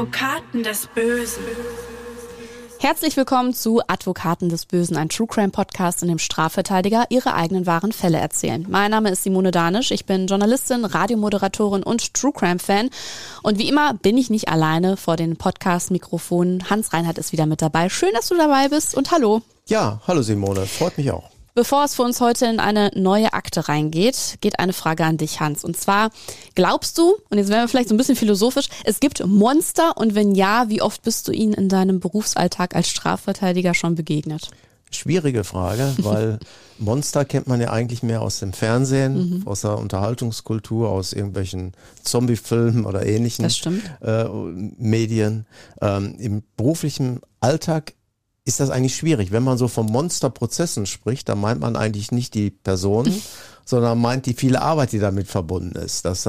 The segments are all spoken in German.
Advokaten des Bösen. Herzlich willkommen zu Advokaten des Bösen, ein True Crime Podcast, in dem Strafverteidiger ihre eigenen wahren Fälle erzählen. Mein Name ist Simone Danisch, ich bin Journalistin, Radiomoderatorin und True Crime Fan. Und wie immer bin ich nicht alleine vor den Podcast-Mikrofonen. Hans Reinhardt ist wieder mit dabei. Schön, dass du dabei bist und hallo. Ja, hallo Simone, freut mich auch. Bevor es für uns heute in eine neue Akte reingeht, geht eine Frage an dich, Hans. Und zwar, glaubst du, und jetzt werden wir vielleicht so ein bisschen philosophisch, es gibt Monster und wenn ja, wie oft bist du ihnen in deinem Berufsalltag als Strafverteidiger schon begegnet? Schwierige Frage, weil Monster kennt man ja eigentlich mehr aus dem Fernsehen, mhm. aus der Unterhaltungskultur, aus irgendwelchen Zombie-Filmen oder ähnlichen äh, Medien. Ähm, Im beruflichen Alltag ist das eigentlich schwierig. Wenn man so von Monsterprozessen spricht, dann meint man eigentlich nicht die Personen, sondern meint die viele Arbeit, die damit verbunden ist. Das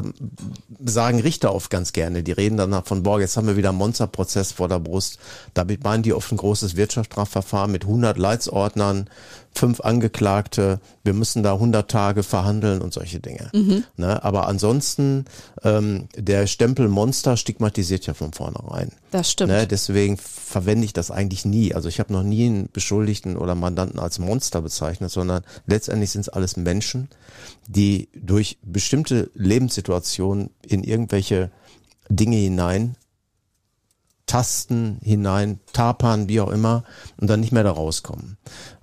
sagen Richter oft ganz gerne. Die reden dann von, boah, jetzt haben wir wieder einen Monsterprozess vor der Brust. Damit meinen die oft ein großes Wirtschaftsstrafverfahren mit 100 Leitsordnern, fünf Angeklagte, wir müssen da 100 Tage verhandeln und solche Dinge. Mhm. Ne? Aber ansonsten, ähm, der Stempel Monster stigmatisiert ja von vornherein. Das stimmt. Ne? Deswegen verwende ich das eigentlich nie. Also ich habe noch nie einen Beschuldigten oder Mandanten als Monster bezeichnet, sondern letztendlich sind es alles Menschen, die durch bestimmte Lebenssituationen in irgendwelche Dinge hinein tasten, hinein tapern, wie auch immer, und dann nicht mehr da rauskommen.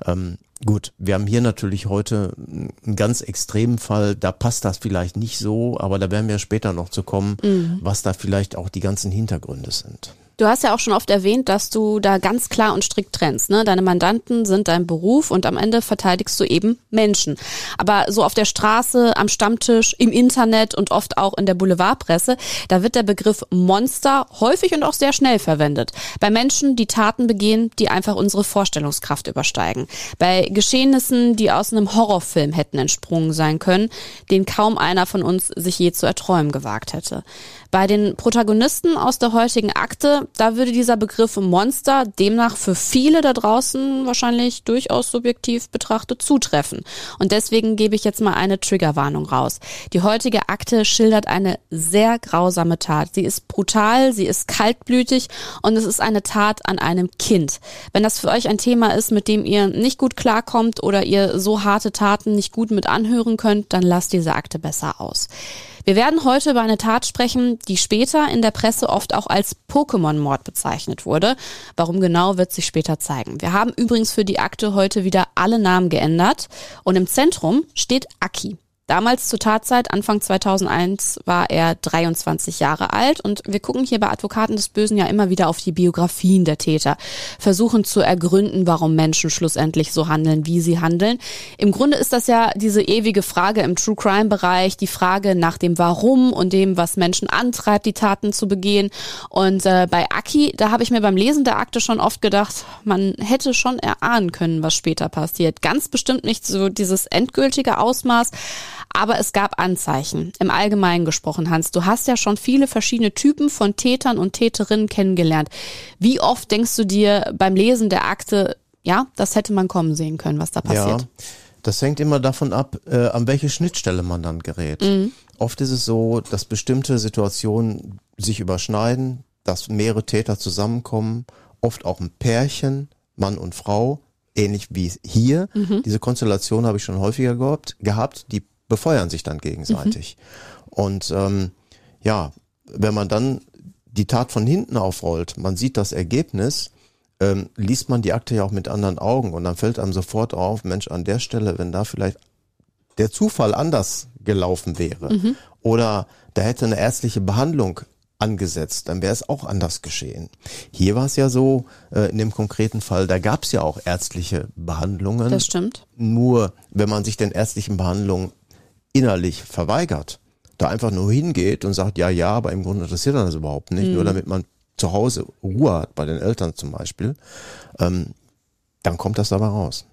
Ähm, Gut, wir haben hier natürlich heute einen ganz extremen Fall, da passt das vielleicht nicht so, aber da werden wir später noch zu kommen, mhm. was da vielleicht auch die ganzen Hintergründe sind. Du hast ja auch schon oft erwähnt, dass du da ganz klar und strikt trennst. Ne? Deine Mandanten sind dein Beruf und am Ende verteidigst du eben Menschen. Aber so auf der Straße, am Stammtisch, im Internet und oft auch in der Boulevardpresse, da wird der Begriff Monster häufig und auch sehr schnell verwendet. Bei Menschen, die Taten begehen, die einfach unsere Vorstellungskraft übersteigen. Bei Geschehnissen, die aus einem Horrorfilm hätten entsprungen sein können, den kaum einer von uns sich je zu erträumen gewagt hätte. Bei den Protagonisten aus der heutigen Akte, da würde dieser Begriff Monster demnach für viele da draußen wahrscheinlich durchaus subjektiv betrachtet zutreffen. Und deswegen gebe ich jetzt mal eine Triggerwarnung raus. Die heutige Akte schildert eine sehr grausame Tat. Sie ist brutal, sie ist kaltblütig und es ist eine Tat an einem Kind. Wenn das für euch ein Thema ist, mit dem ihr nicht gut klarkommt oder ihr so harte Taten nicht gut mit anhören könnt, dann lasst diese Akte besser aus. Wir werden heute über eine Tat sprechen, die später in der Presse oft auch als Pokémon-Mord bezeichnet wurde. Warum genau, wird sich später zeigen. Wir haben übrigens für die Akte heute wieder alle Namen geändert und im Zentrum steht Aki. Damals zur Tatzeit, Anfang 2001, war er 23 Jahre alt und wir gucken hier bei Advokaten des Bösen ja immer wieder auf die Biografien der Täter, versuchen zu ergründen, warum Menschen schlussendlich so handeln, wie sie handeln. Im Grunde ist das ja diese ewige Frage im True Crime Bereich, die Frage nach dem Warum und dem, was Menschen antreibt, die Taten zu begehen. Und äh, bei Aki, da habe ich mir beim Lesen der Akte schon oft gedacht, man hätte schon erahnen können, was später passiert. Ganz bestimmt nicht so dieses endgültige Ausmaß. Aber es gab Anzeichen. Im Allgemeinen gesprochen, Hans, du hast ja schon viele verschiedene Typen von Tätern und Täterinnen kennengelernt. Wie oft denkst du dir beim Lesen der Akte, ja, das hätte man kommen sehen können, was da passiert? Ja, das hängt immer davon ab, äh, an welche Schnittstelle man dann gerät. Mhm. Oft ist es so, dass bestimmte Situationen sich überschneiden, dass mehrere Täter zusammenkommen, oft auch ein Pärchen, Mann und Frau, ähnlich wie hier. Mhm. Diese Konstellation habe ich schon häufiger gehabt, gehabt die befeuern sich dann gegenseitig. Mhm. Und ähm, ja, wenn man dann die Tat von hinten aufrollt, man sieht das Ergebnis, ähm, liest man die Akte ja auch mit anderen Augen und dann fällt einem sofort auf, Mensch, an der Stelle, wenn da vielleicht der Zufall anders gelaufen wäre mhm. oder da hätte eine ärztliche Behandlung angesetzt, dann wäre es auch anders geschehen. Hier war es ja so, äh, in dem konkreten Fall, da gab es ja auch ärztliche Behandlungen. Das stimmt. Nur wenn man sich den ärztlichen Behandlungen innerlich verweigert, da einfach nur hingeht und sagt, ja, ja, aber im Grunde interessiert er das überhaupt nicht, mhm. nur damit man zu Hause Ruhe hat, bei den Eltern zum Beispiel, ähm, dann kommt das dabei raus.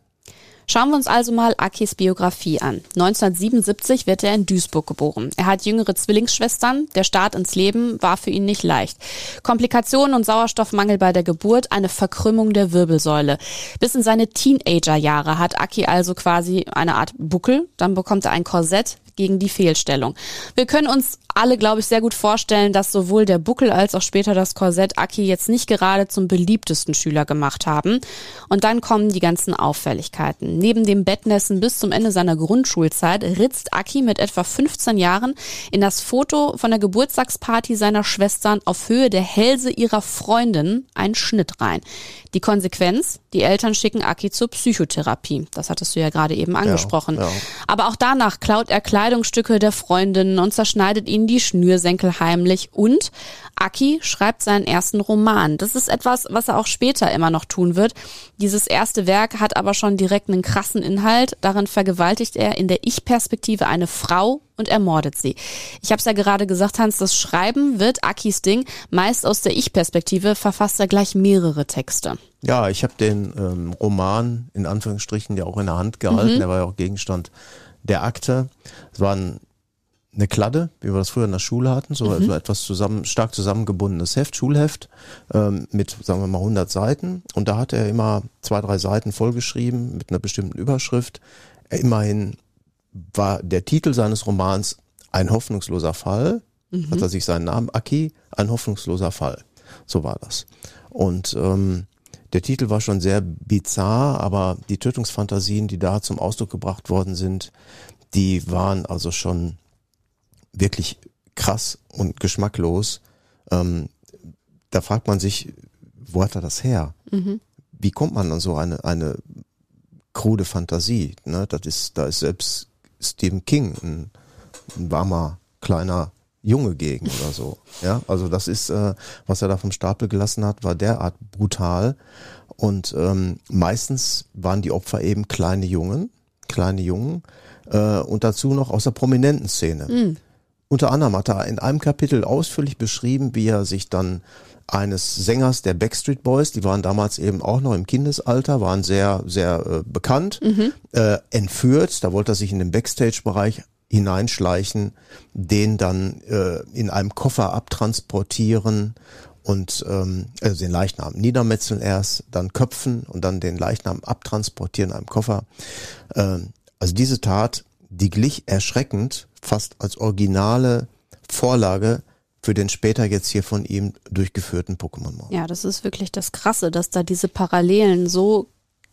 Schauen wir uns also mal Akis Biografie an. 1977 wird er in Duisburg geboren. Er hat jüngere Zwillingsschwestern. Der Start ins Leben war für ihn nicht leicht. Komplikationen und Sauerstoffmangel bei der Geburt, eine Verkrümmung der Wirbelsäule. Bis in seine Teenagerjahre hat Aki also quasi eine Art Buckel. Dann bekommt er ein Korsett, gegen die Fehlstellung. Wir können uns alle, glaube ich, sehr gut vorstellen, dass sowohl der Buckel als auch später das Korsett Aki jetzt nicht gerade zum beliebtesten Schüler gemacht haben. Und dann kommen die ganzen Auffälligkeiten. Neben dem Bettnässen bis zum Ende seiner Grundschulzeit ritzt Aki mit etwa 15 Jahren in das Foto von der Geburtstagsparty seiner Schwestern auf Höhe der Hälse ihrer Freundin einen Schnitt rein. Die Konsequenz, die Eltern schicken Aki zur Psychotherapie. Das hattest du ja gerade eben angesprochen. Ja, ja. Aber auch danach klaut er Kleidungsstücke der Freundinnen und zerschneidet ihnen die Schnürsenkel heimlich. Und Aki schreibt seinen ersten Roman. Das ist etwas, was er auch später immer noch tun wird. Dieses erste Werk hat aber schon direkt einen krassen Inhalt. Darin vergewaltigt er in der Ich-Perspektive eine Frau und ermordet sie. Ich habe es ja gerade gesagt, Hans, das Schreiben wird Akis Ding. Meist aus der Ich-Perspektive verfasst er gleich mehrere Texte. Ja, ich habe den ähm, Roman in Anführungsstrichen ja auch in der Hand gehalten. Mhm. Der war ja auch Gegenstand der Akte. Es war ein, eine Kladde, wie wir das früher in der Schule hatten, so, mhm. so etwas zusammen, stark zusammengebundenes Heft, Schulheft, ähm, mit, sagen wir mal, 100 Seiten. Und da hat er immer zwei, drei Seiten vollgeschrieben mit einer bestimmten Überschrift. Immerhin war der Titel seines Romans Ein hoffnungsloser Fall. Mhm. Hat er sich seinen Namen, Aki, ein hoffnungsloser Fall. So war das. Und ähm, der Titel war schon sehr bizarr, aber die Tötungsfantasien, die da zum Ausdruck gebracht worden sind, die waren also schon wirklich krass und geschmacklos. Ähm, da fragt man sich, wo hat er das her? Mhm. Wie kommt man an so eine, eine krude Fantasie? Ne? Das ist, da ist selbst Stephen King ein, ein warmer, kleiner Junge gegen oder so. Ja, also das ist, äh, was er da vom Stapel gelassen hat, war derart brutal. Und ähm, meistens waren die Opfer eben kleine Jungen, kleine Jungen äh, und dazu noch aus der prominenten Szene. Mhm. Unter anderem hat er in einem Kapitel ausführlich beschrieben, wie er sich dann eines Sängers der Backstreet Boys, die waren damals eben auch noch im Kindesalter, waren sehr, sehr äh, bekannt, mhm. äh, entführt. Da wollte er sich in den Backstage-Bereich hineinschleichen, den dann äh, in einem Koffer abtransportieren und ähm, also den Leichnam niedermetzeln erst, dann köpfen und dann den Leichnam abtransportieren in einem Koffer. Ähm, also diese Tat, die glich erschreckend fast als originale Vorlage für den später jetzt hier von ihm durchgeführten Pokémon Mord. Ja, das ist wirklich das Krasse, dass da diese Parallelen so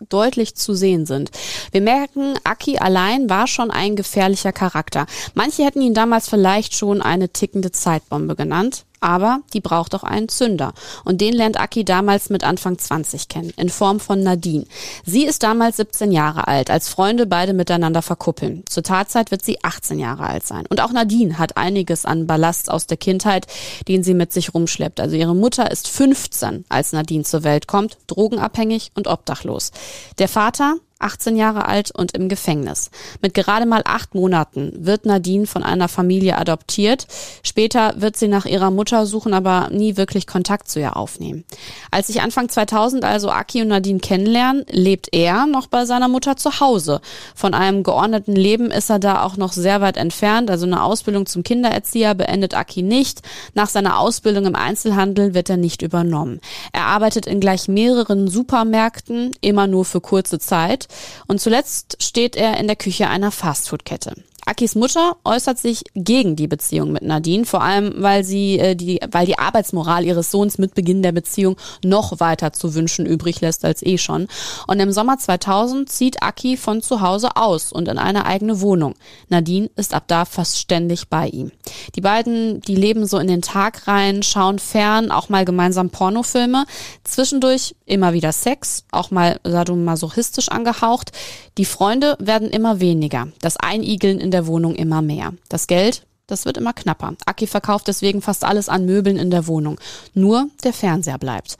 deutlich zu sehen sind. Wir merken, Aki allein war schon ein gefährlicher Charakter. Manche hätten ihn damals vielleicht schon eine tickende Zeitbombe genannt. Aber die braucht auch einen Zünder. Und den lernt Aki damals mit Anfang 20 kennen, in Form von Nadine. Sie ist damals 17 Jahre alt, als Freunde beide miteinander verkuppeln. Zur Tatzeit wird sie 18 Jahre alt sein. Und auch Nadine hat einiges an Ballast aus der Kindheit, den sie mit sich rumschleppt. Also ihre Mutter ist 15, als Nadine zur Welt kommt, drogenabhängig und obdachlos. Der Vater, 18 Jahre alt und im Gefängnis. Mit gerade mal acht Monaten wird Nadine von einer Familie adoptiert. Später wird sie nach ihrer Mutter suchen, aber nie wirklich Kontakt zu ihr aufnehmen. Als sich Anfang 2000 also Aki und Nadine kennenlernen, lebt er noch bei seiner Mutter zu Hause. Von einem geordneten Leben ist er da auch noch sehr weit entfernt. Also eine Ausbildung zum Kindererzieher beendet Aki nicht. Nach seiner Ausbildung im Einzelhandel wird er nicht übernommen. Er arbeitet in gleich mehreren Supermärkten, immer nur für kurze Zeit. Und zuletzt steht er in der Küche einer Fastfood-Kette. Akis Mutter äußert sich gegen die Beziehung mit Nadine, vor allem weil sie äh, die, weil die Arbeitsmoral ihres Sohns mit Beginn der Beziehung noch weiter zu wünschen übrig lässt als eh schon. Und im Sommer 2000 zieht Aki von zu Hause aus und in eine eigene Wohnung. Nadine ist ab da fast ständig bei ihm. Die beiden, die leben so in den Tag rein, schauen fern, auch mal gemeinsam Pornofilme, zwischendurch immer wieder Sex, auch mal sadomasochistisch angehaucht. Die Freunde werden immer weniger. Das Einigeln in der Wohnung immer mehr. Das Geld, das wird immer knapper. Aki verkauft deswegen fast alles an Möbeln in der Wohnung. Nur der Fernseher bleibt.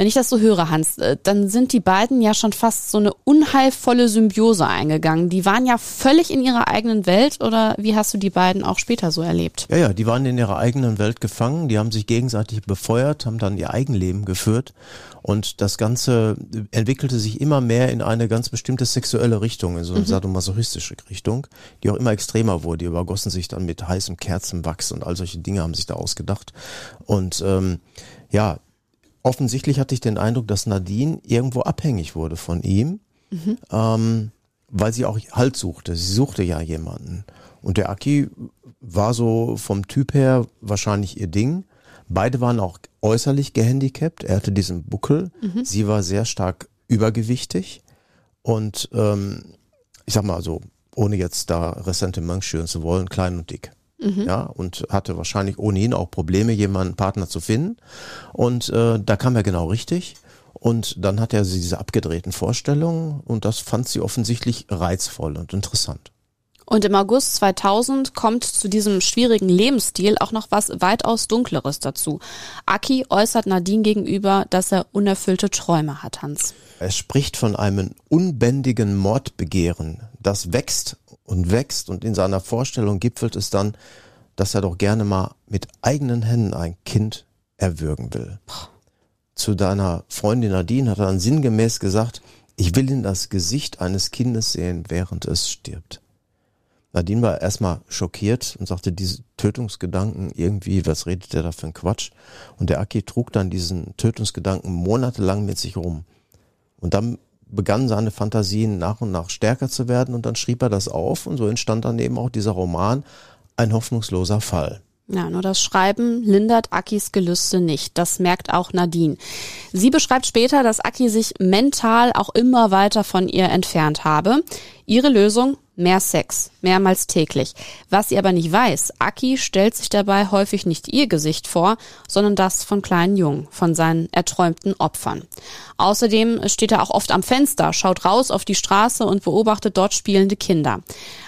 Wenn ich das so höre, Hans, äh, dann sind die beiden ja schon fast so eine unheilvolle Symbiose eingegangen. Die waren ja völlig in ihrer eigenen Welt oder wie hast du die beiden auch später so erlebt? Ja, ja, die waren in ihrer eigenen Welt gefangen, die haben sich gegenseitig befeuert, haben dann ihr Eigenleben geführt und das Ganze entwickelte sich immer mehr in eine ganz bestimmte sexuelle Richtung, in so eine mhm. sadomasochistische Richtung, die auch immer extremer wurde. Die übergossen sich dann mit heißem Kerzenwachs und all solche Dinge haben sich da ausgedacht. Und ähm, ja, offensichtlich hatte ich den Eindruck, dass Nadine irgendwo abhängig wurde von ihm, mhm. ähm, weil sie auch Halt suchte. Sie suchte ja jemanden. Und der Aki war so vom Typ her wahrscheinlich ihr Ding. Beide waren auch äußerlich gehandicapt. Er hatte diesen Buckel. Mhm. Sie war sehr stark übergewichtig. Und ähm, ich sag mal so, ohne jetzt da Ressentiment schüren zu wollen, klein und dick. Mhm. Ja, und hatte wahrscheinlich ohnehin auch Probleme, jemanden Partner zu finden. Und äh, da kam er genau richtig. Und dann hat er diese abgedrehten Vorstellungen und das fand sie offensichtlich reizvoll und interessant. Und im August 2000 kommt zu diesem schwierigen Lebensstil auch noch was weitaus Dunkleres dazu. Aki äußert Nadine gegenüber, dass er unerfüllte Träume hat, Hans. Er spricht von einem unbändigen Mordbegehren, das wächst und wächst und in seiner Vorstellung gipfelt es dann, dass er doch gerne mal mit eigenen Händen ein Kind erwürgen will. Zu deiner Freundin Nadine hat er dann sinngemäß gesagt, ich will in das Gesicht eines Kindes sehen, während es stirbt. Nadine war erstmal schockiert und sagte, diese Tötungsgedanken irgendwie, was redet der da für ein Quatsch? Und der Aki trug dann diesen Tötungsgedanken monatelang mit sich rum. Und dann begannen seine Fantasien nach und nach stärker zu werden und dann schrieb er das auf und so entstand dann eben auch dieser Roman Ein hoffnungsloser Fall. Ja, nur das Schreiben lindert Akis Gelüste nicht. Das merkt auch Nadine. Sie beschreibt später, dass Aki sich mental auch immer weiter von ihr entfernt habe. Ihre Lösung? Mehr Sex, mehrmals täglich. Was sie aber nicht weiß, Aki stellt sich dabei häufig nicht ihr Gesicht vor, sondern das von kleinen Jungen, von seinen erträumten Opfern. Außerdem steht er auch oft am Fenster, schaut raus auf die Straße und beobachtet dort spielende Kinder.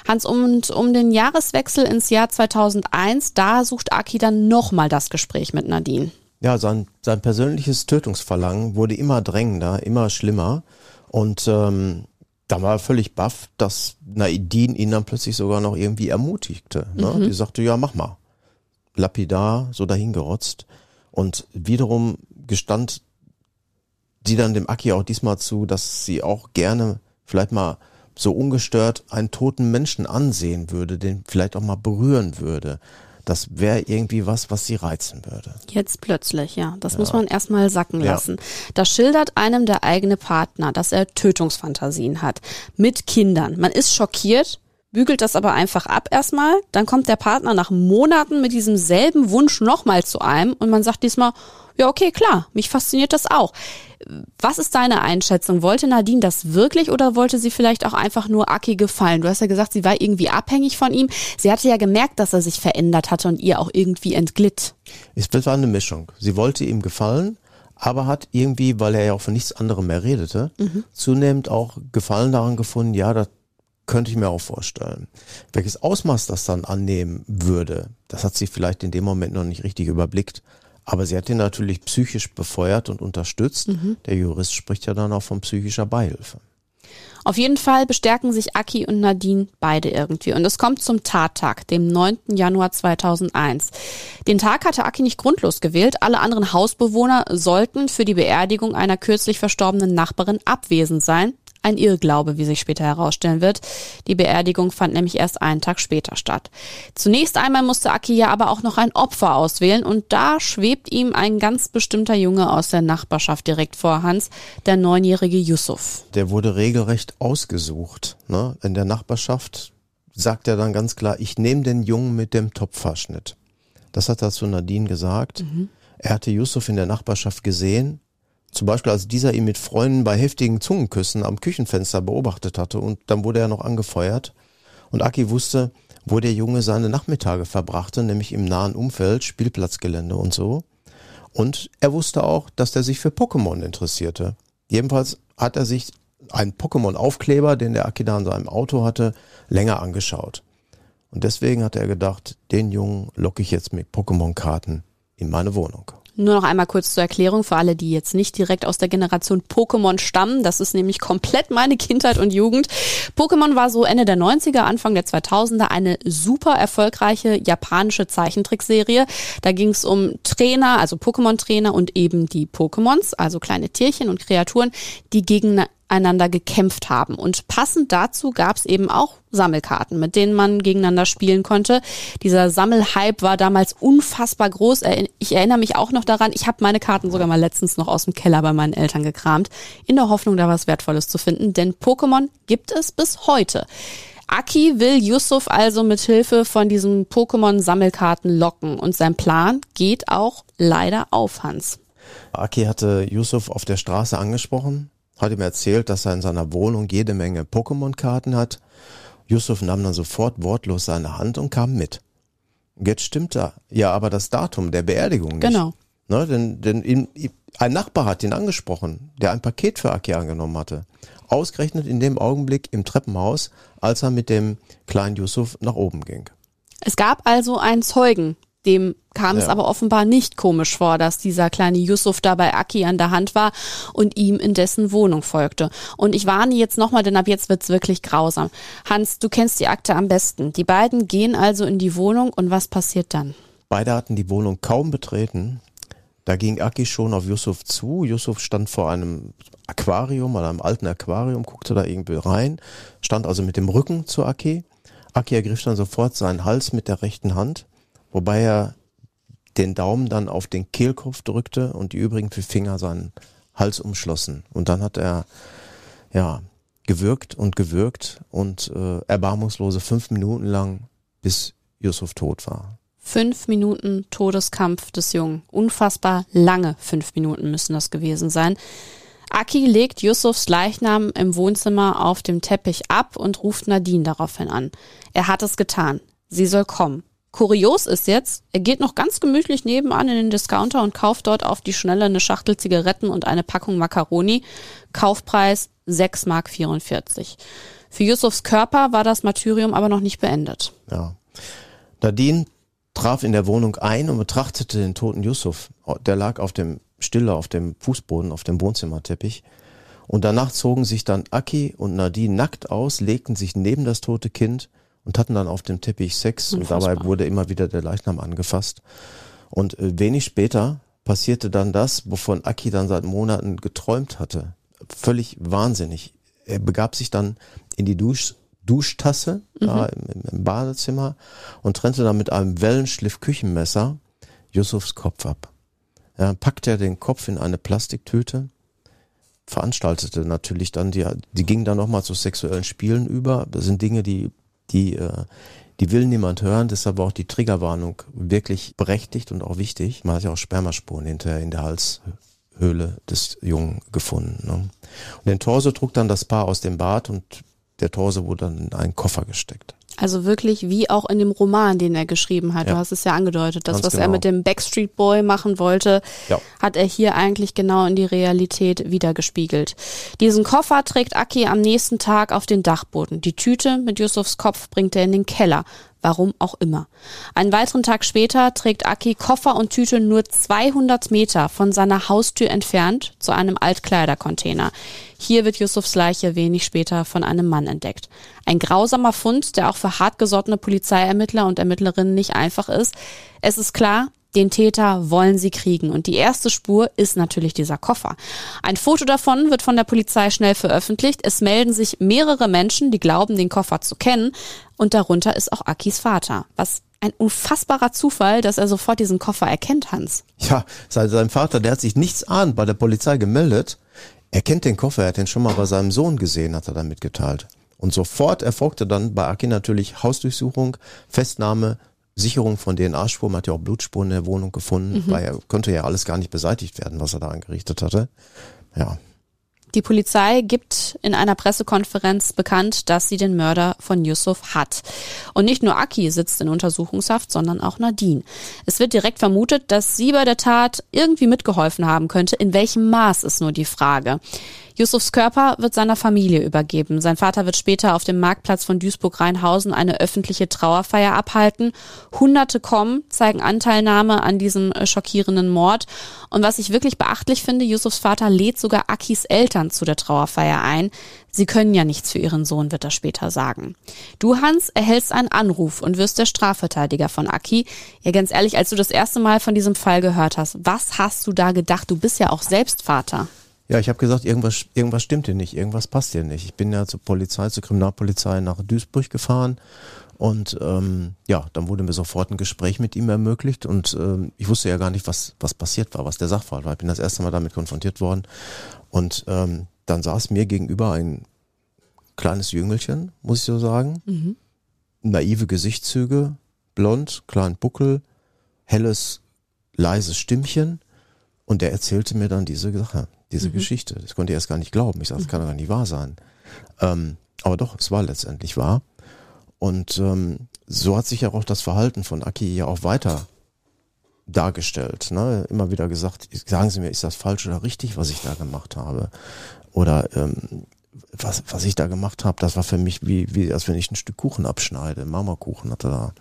Hans, und um den Jahreswechsel ins Jahr 2001, da sucht Aki dann nochmal das Gespräch mit Nadine. Ja, sein, sein persönliches Tötungsverlangen wurde immer drängender, immer schlimmer. Und ähm, da war er völlig baff, dass Nadine ihn dann plötzlich sogar noch irgendwie ermutigte. Ne? Mhm. Die sagte, ja, mach mal. Lapidar, so dahingerotzt. Und wiederum gestand sie dann dem Aki auch diesmal zu, dass sie auch gerne vielleicht mal so ungestört einen toten Menschen ansehen würde, den vielleicht auch mal berühren würde das wäre irgendwie was, was sie reizen würde. Jetzt plötzlich, ja. Das ja. muss man erstmal sacken lassen. Ja. Das schildert einem der eigene Partner, dass er Tötungsfantasien hat. Mit Kindern. Man ist schockiert, bügelt das aber einfach ab erstmal. Dann kommt der Partner nach Monaten mit diesem selben Wunsch nochmal zu einem und man sagt diesmal, ja, okay, klar, mich fasziniert das auch. Was ist deine Einschätzung? Wollte Nadine das wirklich oder wollte sie vielleicht auch einfach nur Aki gefallen? Du hast ja gesagt, sie war irgendwie abhängig von ihm. Sie hatte ja gemerkt, dass er sich verändert hatte und ihr auch irgendwie entglitt. Es war eine Mischung. Sie wollte ihm gefallen, aber hat irgendwie, weil er ja auch von nichts anderem mehr redete, mhm. zunehmend auch Gefallen daran gefunden, ja, das könnte ich mir auch vorstellen. Welches Ausmaß das dann annehmen würde, das hat sie vielleicht in dem Moment noch nicht richtig überblickt. Aber sie hat ihn natürlich psychisch befeuert und unterstützt. Mhm. Der Jurist spricht ja dann auch von psychischer Beihilfe. Auf jeden Fall bestärken sich Aki und Nadine beide irgendwie. Und es kommt zum Tattag, dem 9. Januar 2001. Den Tag hatte Aki nicht grundlos gewählt. Alle anderen Hausbewohner sollten für die Beerdigung einer kürzlich verstorbenen Nachbarin abwesend sein. Ein Irrglaube, wie sich später herausstellen wird. Die Beerdigung fand nämlich erst einen Tag später statt. Zunächst einmal musste Akiya aber auch noch ein Opfer auswählen und da schwebt ihm ein ganz bestimmter Junge aus der Nachbarschaft direkt vor Hans, der neunjährige Yusuf. Der wurde regelrecht ausgesucht. Ne? In der Nachbarschaft sagt er dann ganz klar, ich nehme den Jungen mit dem Topfverschnitt. Das hat er zu Nadine gesagt. Mhm. Er hatte Yusuf in der Nachbarschaft gesehen zum Beispiel, als dieser ihn mit Freunden bei heftigen Zungenküssen am Küchenfenster beobachtet hatte und dann wurde er noch angefeuert. Und Aki wusste, wo der Junge seine Nachmittage verbrachte, nämlich im nahen Umfeld, Spielplatzgelände und so. Und er wusste auch, dass er sich für Pokémon interessierte. Jedenfalls hat er sich einen Pokémon-Aufkleber, den der Aki da in seinem Auto hatte, länger angeschaut. Und deswegen hat er gedacht, den Jungen locke ich jetzt mit Pokémon-Karten in meine Wohnung. Nur noch einmal kurz zur Erklärung für alle, die jetzt nicht direkt aus der Generation Pokémon stammen. Das ist nämlich komplett meine Kindheit und Jugend. Pokémon war so Ende der 90er, Anfang der 2000er eine super erfolgreiche japanische Zeichentrickserie. Da ging es um Trainer, also Pokémon-Trainer und eben die Pokémons, also kleine Tierchen und Kreaturen, die gegen einander gekämpft haben. Und passend dazu gab es eben auch Sammelkarten, mit denen man gegeneinander spielen konnte. Dieser Sammelhype war damals unfassbar groß. Ich erinnere mich auch noch daran, ich habe meine Karten sogar mal letztens noch aus dem Keller bei meinen Eltern gekramt, in der Hoffnung, da was Wertvolles zu finden. Denn Pokémon gibt es bis heute. Aki will Yusuf also mit Hilfe von diesen Pokémon-Sammelkarten locken und sein Plan geht auch leider auf, Hans. Aki hatte Yusuf auf der Straße angesprochen, hat ihm erzählt, dass er in seiner Wohnung jede Menge Pokémon-Karten hat. Yusuf nahm dann sofort wortlos seine Hand und kam mit. Jetzt stimmte ja aber das Datum der Beerdigung nicht. Genau. Ne, denn denn ihm, ein Nachbar hat ihn angesprochen, der ein Paket für Aki angenommen hatte. Ausgerechnet in dem Augenblick im Treppenhaus, als er mit dem kleinen Yusuf nach oben ging. Es gab also einen Zeugen, dem kam Ja. es aber offenbar nicht komisch vor, dass dieser kleine Yusuf da bei Aki an der Hand war und ihm in dessen Wohnung folgte. Und ich warne jetzt nochmal, denn ab jetzt wird's wirklich grausam. Hans, du kennst die Akte am besten. Die beiden gehen also in die Wohnung und was passiert dann? Beide hatten die Wohnung kaum betreten. Da ging Aki schon auf Yusuf zu. Yusuf stand vor einem Aquarium, an einem alten Aquarium, guckte da irgendwie rein, stand also mit dem Rücken zu Aki. Aki ergriff dann sofort seinen Hals mit der rechten Hand, wobei er den Daumen dann auf den Kehlkopf drückte und die übrigen vier Finger seinen Hals umschlossen. Und dann hat er, ja, gewürgt und gewürgt und äh, erbarmungslose fünf Minuten lang, bis Yusuf tot war. Fünf Minuten Todeskampf des Jungen. Unfassbar lange fünf Minuten müssen das gewesen sein. Aki legt Yusufs Leichnam im Wohnzimmer auf dem Teppich ab und ruft Nadine daraufhin an. Er hat es getan. Sie soll kommen. Kurios ist jetzt, er geht noch ganz gemütlich nebenan in den Discounter und kauft dort auf die Schnelle eine Schachtel Zigaretten und eine Packung Macaroni. Kaufpreis 6,44 Mark. Für Yusufs Körper war das Martyrium aber noch nicht beendet. Ja. Nadine traf in der Wohnung ein und betrachtete den toten Yusuf. Der lag auf dem Stille auf dem Fußboden, auf dem Wohnzimmerteppich. Und danach zogen sich dann Aki und Nadine nackt aus, legten sich neben das tote Kind und hatten dann auf dem Teppich Sex. Und Unfassbar. dabei wurde immer wieder der Leichnam angefasst. Und äh, wenig später passierte dann das, wovon Aki dann seit Monaten geträumt hatte. Völlig wahnsinnig. Er begab sich dann in die Dusch, Duschtasse da im, im Badezimmer und trennte dann mit einem Wellenschliff Küchenmesser Yusufs Kopf ab. Er packte er den Kopf in eine Plastiktüte, veranstaltete natürlich dann die, die gingen dann nochmal zu sexuellen Spielen über. Das sind Dinge, die, die, äh, die will niemand hören, deshalb auch die Triggerwarnung wirklich berechtigt und auch wichtig. Man hat ja auch Spermaspuren hinterher in der Halshöhle des Jungen gefunden. Ne? Und den Torso trug dann das Paar aus dem Bad und der Torso wurde dann in einen Koffer gesteckt. Also wirklich wie auch in dem Roman, den er geschrieben hat. Ja. Du hast es ja angedeutet. Das, Ganz was er genau. mit dem Backstreet Boy machen wollte, Ja. hat er hier eigentlich genau in die Realität wiedergespiegelt. Diesen Koffer trägt Aki am nächsten Tag auf den Dachboden. Die Tüte mit Yusufs Kopf bringt er in den Keller. Warum auch immer. Einen weiteren Tag später trägt Aki Koffer und Tüte nur 200 Meter von seiner Haustür entfernt zu einem Altkleidercontainer. Hier wird Yusufs Leiche wenig später von einem Mann entdeckt. Ein grausamer Fund, der auch für hartgesottene Polizeiermittler und Ermittlerinnen nicht einfach ist. Es ist klar, den Täter wollen sie kriegen. Und die erste Spur ist natürlich dieser Koffer. Ein Foto davon wird von der Polizei schnell veröffentlicht. Es melden sich mehrere Menschen, die glauben, den Koffer zu kennen. Und darunter ist auch Akis Vater. Was ein unfassbarer Zufall, dass er sofort diesen Koffer erkennt, Hans. Ja, sein, Vater, der hat sich nichts ahnend bei der Polizei gemeldet. Er kennt den Koffer, er hat den schon mal bei seinem Sohn gesehen, hat er dann mitgeteilt. Und sofort erfolgte dann bei Aki natürlich Hausdurchsuchung, Festnahme, Sicherung von DNA-Spuren, man hat ja auch Blutspuren in der Wohnung gefunden, weil er konnte ja alles gar nicht beseitigt werden, was er da angerichtet hatte. Ja, Die Polizei gibt in einer Pressekonferenz bekannt, dass sie den Mörder von Yusuf hat. Und nicht nur Aki sitzt in Untersuchungshaft, sondern auch Nadine. Es wird direkt vermutet, dass sie bei der Tat irgendwie mitgeholfen haben könnte. In welchem Maß ist nur die Frage. Yusufs Körper wird seiner Familie übergeben. Sein Vater wird später auf dem Marktplatz von Duisburg-Rheinhausen eine öffentliche Trauerfeier abhalten. Hunderte kommen, zeigen Anteilnahme an diesem äh, schockierenden Mord. Und was ich wirklich beachtlich finde, Yusufs Vater lädt sogar Akis Eltern zu der Trauerfeier ein. Sie können ja nichts für ihren Sohn, wird er später sagen. Du, Hans, erhältst einen Anruf und wirst der Strafverteidiger von Aki. Ja, ganz ehrlich, als du das erste Mal von diesem Fall gehört hast, was hast du da gedacht? Du bist ja auch selbst Vater. Ja, ich habe gesagt, irgendwas, irgendwas stimmt hier nicht, irgendwas passt hier nicht. Ich bin ja zur Polizei, zur Kriminalpolizei nach Duisburg gefahren und ähm, ja, dann wurde mir sofort ein Gespräch mit ihm ermöglicht und ähm, ich wusste ja gar nicht, was, was passiert war, was der Sachverhalt war. Ich bin das erste Mal damit konfrontiert worden und ähm, dann saß mir gegenüber ein kleines Jüngelchen, muss ich so sagen. Mhm. Naive Gesichtszüge, blond, kleinen Buckel, helles, leises Stimmchen. Und der erzählte mir dann diese Sache, diese mhm. Geschichte. Das konnte ich erst gar nicht glauben. Ich sagte, das kann doch gar nicht wahr sein. Ähm, aber doch, es war letztendlich wahr. Und ähm, so hat sich ja auch das Verhalten von Aki ja auch weiter dargestellt. Ne? Immer wieder gesagt, sagen Sie mir, ist das falsch oder richtig, was ich da gemacht habe? Oder ähm, was, was ich da gemacht habe, das war für mich wie, wie als wenn ich ein Stück Kuchen abschneide. Marmorkuchen hat er da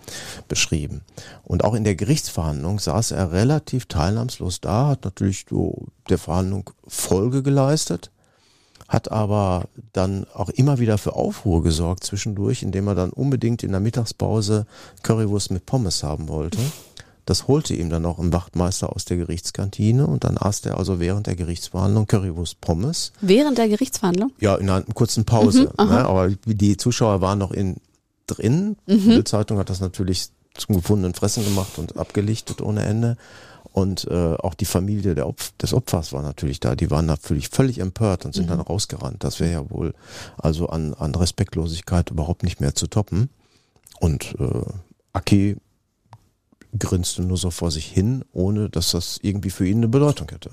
beschrieben. Und auch in der Gerichtsverhandlung saß er relativ teilnahmslos da, hat natürlich so der Verhandlung Folge geleistet, hat aber dann auch immer wieder für Aufruhr gesorgt zwischendurch, indem er dann unbedingt in der Mittagspause Currywurst mit Pommes haben wollte. Das holte ihm dann auch ein Wachtmeister aus der Gerichtskantine und dann aß er also während der Gerichtsverhandlung Currywurst Pommes. Während der Gerichtsverhandlung? Ja, in einer kurzen Pause. Mhm, ne? Aber die Zuschauer waren noch in drin. Mhm. Die Bildzeitung hat das natürlich zum gefundenen Fressen gemacht und abgelichtet ohne Ende. Und äh, auch die Familie Opf des Opfers war natürlich da. Die waren natürlich völlig empört und sind mhm. dann rausgerannt. Das wäre ja wohl also an, an Respektlosigkeit überhaupt nicht mehr zu toppen. Und äh, Aki grinste nur so vor sich hin, ohne dass das irgendwie für ihn eine Bedeutung hätte.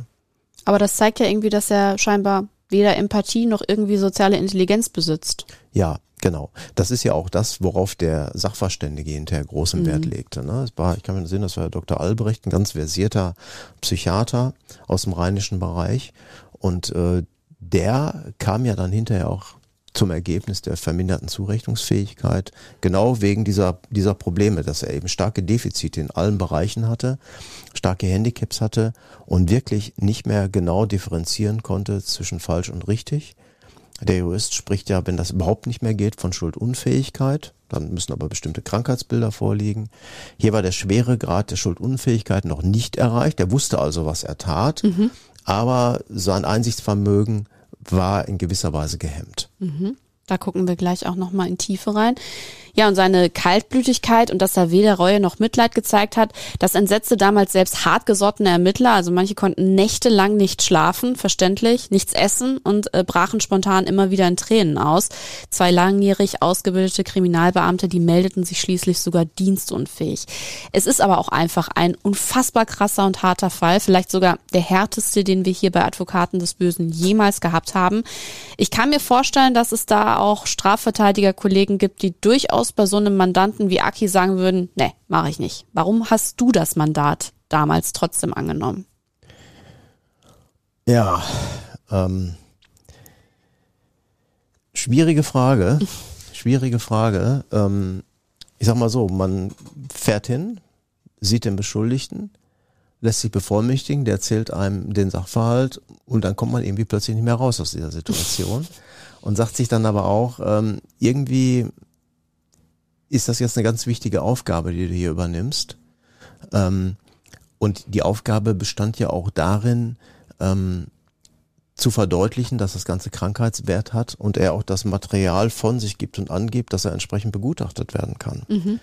Aber das zeigt ja irgendwie, dass er scheinbar weder Empathie noch irgendwie soziale Intelligenz besitzt. Ja, genau. Das ist ja auch das, worauf der Sachverständige hinterher großen mhm. Wert legte. Ne? Es war, ich kann mir sehen, das war Dr. Albrecht, ein ganz versierter Psychiater aus dem rheinischen Bereich. Und äh, der kam ja dann hinterher auch zum Ergebnis der verminderten Zurechnungsfähigkeit, genau wegen dieser, dieser Probleme, dass er eben starke Defizite in allen Bereichen hatte, starke Handicaps hatte und wirklich nicht mehr genau differenzieren konnte zwischen falsch und richtig. Der Jurist spricht ja, wenn das überhaupt nicht mehr geht, von Schuldunfähigkeit. Dann müssen aber bestimmte Krankheitsbilder vorliegen. Hier war der schwere Grad der Schuldunfähigkeit noch nicht erreicht. Er wusste also, was er tat, mhm. aber sein Einsichtsvermögen war in gewisser Weise gehemmt. Mhm. Da gucken wir gleich auch nochmal in Tiefe rein. Ja, und seine Kaltblütigkeit und dass er weder Reue noch Mitleid gezeigt hat, das entsetzte damals selbst hartgesottene Ermittler. Also manche konnten nächtelang nicht schlafen, verständlich, nichts essen und äh, brachen spontan immer wieder in Tränen aus. Zwei langjährig ausgebildete Kriminalbeamte, die meldeten sich schließlich sogar dienstunfähig. Es ist aber auch einfach ein unfassbar krasser und harter Fall, vielleicht sogar der härteste, den wir hier bei Advokaten des Bösen jemals gehabt haben. Ich kann mir vorstellen, dass es da auch Strafverteidigerkollegen gibt, die durchaus durchaus bei so einem Mandanten wie Aki sagen würden, nee, mache ich nicht. Warum hast du das Mandat damals trotzdem angenommen? Ja, ähm, schwierige Frage. Schwierige Frage. Ähm, ich sag mal so, man fährt hin, sieht den Beschuldigten, lässt sich bevollmächtigen, der erzählt einem den Sachverhalt und dann kommt man irgendwie plötzlich nicht mehr raus aus dieser Situation und sagt sich dann aber auch, ähm, irgendwie ist das jetzt eine ganz wichtige Aufgabe, die du hier übernimmst. Ähm, und die Aufgabe bestand ja auch darin, ähm, zu verdeutlichen, dass das Ganze Krankheitswert hat und er auch das Material von sich gibt und angibt, dass er entsprechend begutachtet werden kann. Mhm.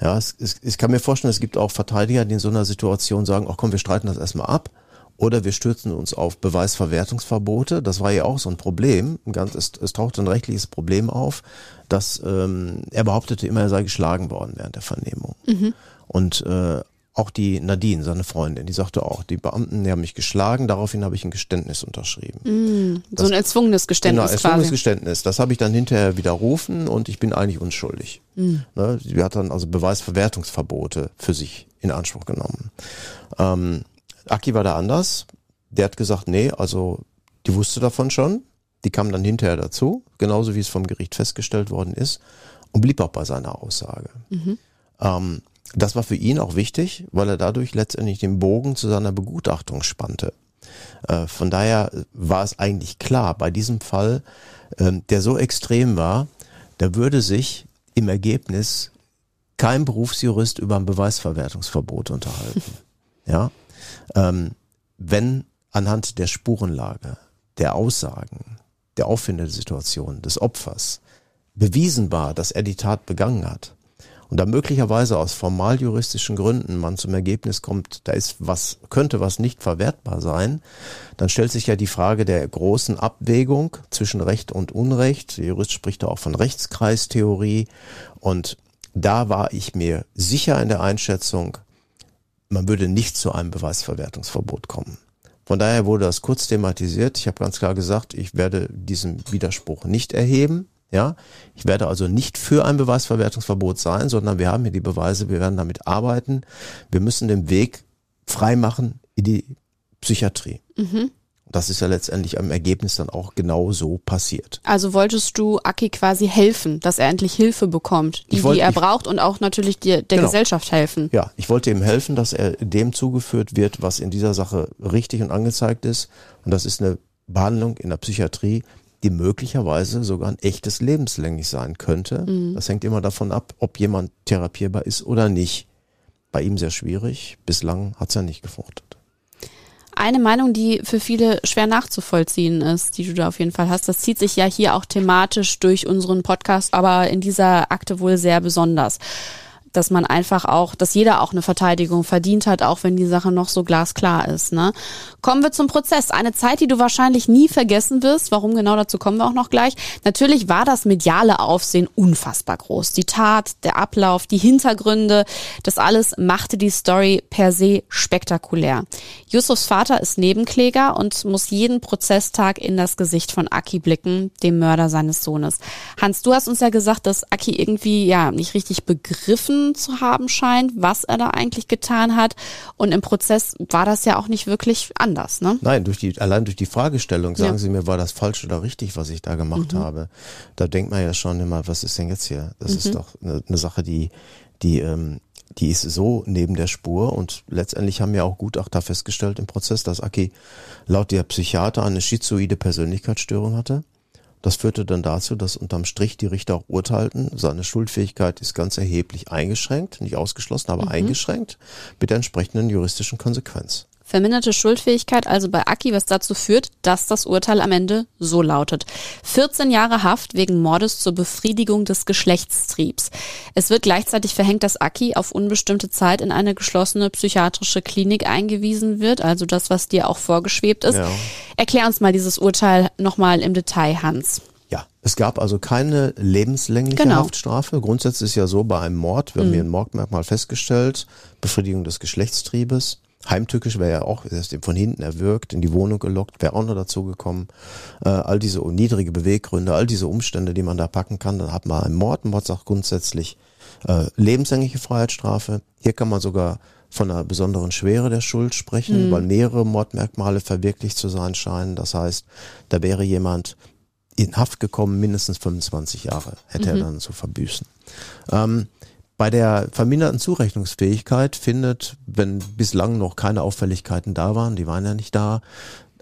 Ja, es, es, ich kann mir vorstellen, es gibt auch Verteidiger, die in so einer Situation sagen, ach komm, wir streiten das erstmal ab. Oder wir stürzen uns auf Beweisverwertungsverbote. Das war ja auch so ein Problem. Ganz, es, es tauchte ein rechtliches Problem auf, dass ähm, er behauptete immer, er sei geschlagen worden während der Vernehmung. Mhm. Und äh, auch die Nadine, seine Freundin, die sagte auch, die Beamten, die haben mich geschlagen, daraufhin habe ich ein Geständnis unterschrieben. Mm, so ein erzwungenes Geständnis. Genau, erzwungenes quasi. Geständnis. Das habe ich dann hinterher widerrufen und ich bin eigentlich unschuldig. Mm. Ne, sie hat dann also Beweisverwertungsverbote für sich in Anspruch genommen. Ähm, Aki war da anders. Der hat gesagt, nee, also die wusste davon schon. Die kam dann hinterher dazu, genauso wie es vom Gericht festgestellt worden ist und blieb auch bei seiner Aussage. Mhm. Ähm, das war für ihn auch wichtig, weil er dadurch letztendlich den Bogen zu seiner Begutachtung spannte. Äh, von daher war es eigentlich klar, bei diesem Fall, äh, der so extrem war, da würde sich im Ergebnis kein Berufsjurist über ein Beweisverwertungsverbot unterhalten. ja, ähm, wenn anhand der Spurenlage, der Aussagen, der Auffindesituation des Opfers bewiesen war, dass er die Tat begangen hat und da möglicherweise aus formaljuristischen Gründen man zum Ergebnis kommt, da ist was, könnte was nicht verwertbar sein, dann stellt sich ja die Frage der großen Abwägung zwischen Recht und Unrecht. Der Jurist spricht da auch von Rechtskreistheorie und da war ich mir sicher in der Einschätzung, man würde nicht zu einem Beweisverwertungsverbot kommen. Von daher wurde das kurz thematisiert. Ich habe ganz klar gesagt, ich werde diesen Widerspruch nicht erheben. Ja, ich werde also nicht für ein Beweisverwertungsverbot sein, sondern wir haben hier die Beweise, wir werden damit arbeiten. Wir müssen den Weg freimachen in die Psychiatrie. Mhm. Das ist ja letztendlich am Ergebnis dann auch genau so passiert. Also wolltest du Aki quasi helfen, dass er endlich Hilfe bekommt, die, wollte, die er ich, braucht und auch natürlich die, der genau. Gesellschaft helfen. Ja, ich wollte ihm helfen, dass er dem zugeführt wird, was in dieser Sache richtig und angezeigt ist. Und das ist eine Behandlung in der Psychiatrie, die möglicherweise sogar ein echtes lebenslänglich sein könnte. Mhm. Das hängt immer davon ab, ob jemand therapierbar ist oder nicht. Bei ihm sehr schwierig. Bislang hat es ja nicht gefruchtet. Eine Meinung, die für viele schwer nachzuvollziehen ist, die du da auf jeden Fall hast, das zieht sich ja hier auch thematisch durch unseren Podcast, aber in dieser Akte wohl sehr besonders dass man einfach auch, dass jeder auch eine Verteidigung verdient hat, auch wenn die Sache noch so glasklar ist. Ne? Kommen wir zum Prozess. Eine Zeit, die du wahrscheinlich nie vergessen wirst. Warum genau dazu kommen wir auch noch gleich. Natürlich war das mediale Aufsehen unfassbar groß. Die Tat, der Ablauf, die Hintergründe, das alles machte die Story per se spektakulär. Yusufs Vater ist Nebenkläger und muss jeden Prozesstag in das Gesicht von Aki blicken, dem Mörder seines Sohnes. Hans, du hast uns ja gesagt, dass Aki irgendwie ja nicht richtig begriffen begriffen zu haben scheint, was er da eigentlich getan hat. Und im Prozess war das ja auch nicht wirklich anders, ne? Nein, durch die, allein durch die Fragestellung, sagen ja. Sie mir, war das falsch oder richtig, was ich da gemacht mhm. habe. Da denkt man ja schon immer, was ist denn jetzt hier? Das mhm. ist doch eine, eine Sache, die, die, ähm, die ist so neben der Spur und letztendlich haben ja auch Gutachter festgestellt im Prozess, dass Aki laut der Psychiater eine schizoide Persönlichkeitsstörung hatte. Das führte dann dazu, dass unterm Strich die Richter auch urteilten, seine Schuldfähigkeit ist ganz erheblich eingeschränkt, nicht ausgeschlossen, aber mhm. eingeschränkt mit der entsprechenden juristischen Konsequenz. Verminderte Schuldfähigkeit also bei Aki, was dazu führt, dass das Urteil am Ende so lautet. 14 Jahre Haft wegen Mordes zur Befriedigung des Geschlechtstriebs. Es wird gleichzeitig verhängt, dass Aki auf unbestimmte Zeit in eine geschlossene psychiatrische Klinik eingewiesen wird, also das, was dir auch vorgeschwebt ist. Ja. Erklär uns mal dieses Urteil nochmal im Detail, Hans. Ja, es gab also keine lebenslängliche genau. Haftstrafe. Grundsätzlich ist ja so bei einem Mord, wir haben mhm. hier ein Mordmerkmal festgestellt, Befriedigung des Geschlechtstriebes. Heimtückisch wäre ja auch, er ist von hinten erwürgt, in die Wohnung gelockt, wäre auch noch dazu gekommen. Äh, all diese niedrige Beweggründe, all diese Umstände, die man da packen kann, dann hat man einen Mord. Mord sagt grundsätzlich äh, lebenslängliche Freiheitsstrafe. Hier kann man sogar von einer besonderen Schwere der Schuld sprechen, mhm. weil mehrere Mordmerkmale verwirklicht zu sein scheinen. Das heißt, da wäre jemand in Haft gekommen, mindestens 25 Jahre hätte mhm. er dann zu verbüßen. Ähm, bei der verminderten Zurechnungsfähigkeit findet, wenn bislang noch keine Auffälligkeiten da waren, die waren ja nicht da,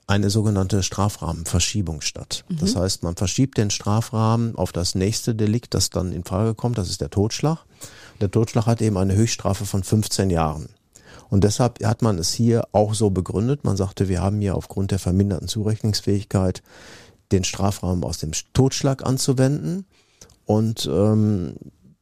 eine sogenannte Strafrahmenverschiebung statt. Mhm. Das heißt, man verschiebt den Strafrahmen auf das nächste Delikt, das dann in Frage kommt, das ist der Totschlag. Der Totschlag hat eben eine Höchststrafe von 15 Jahren. Und deshalb hat man es hier auch so begründet. Man sagte, wir haben hier aufgrund der verminderten Zurechnungsfähigkeit den Strafrahmen aus dem Totschlag anzuwenden. Und ähm,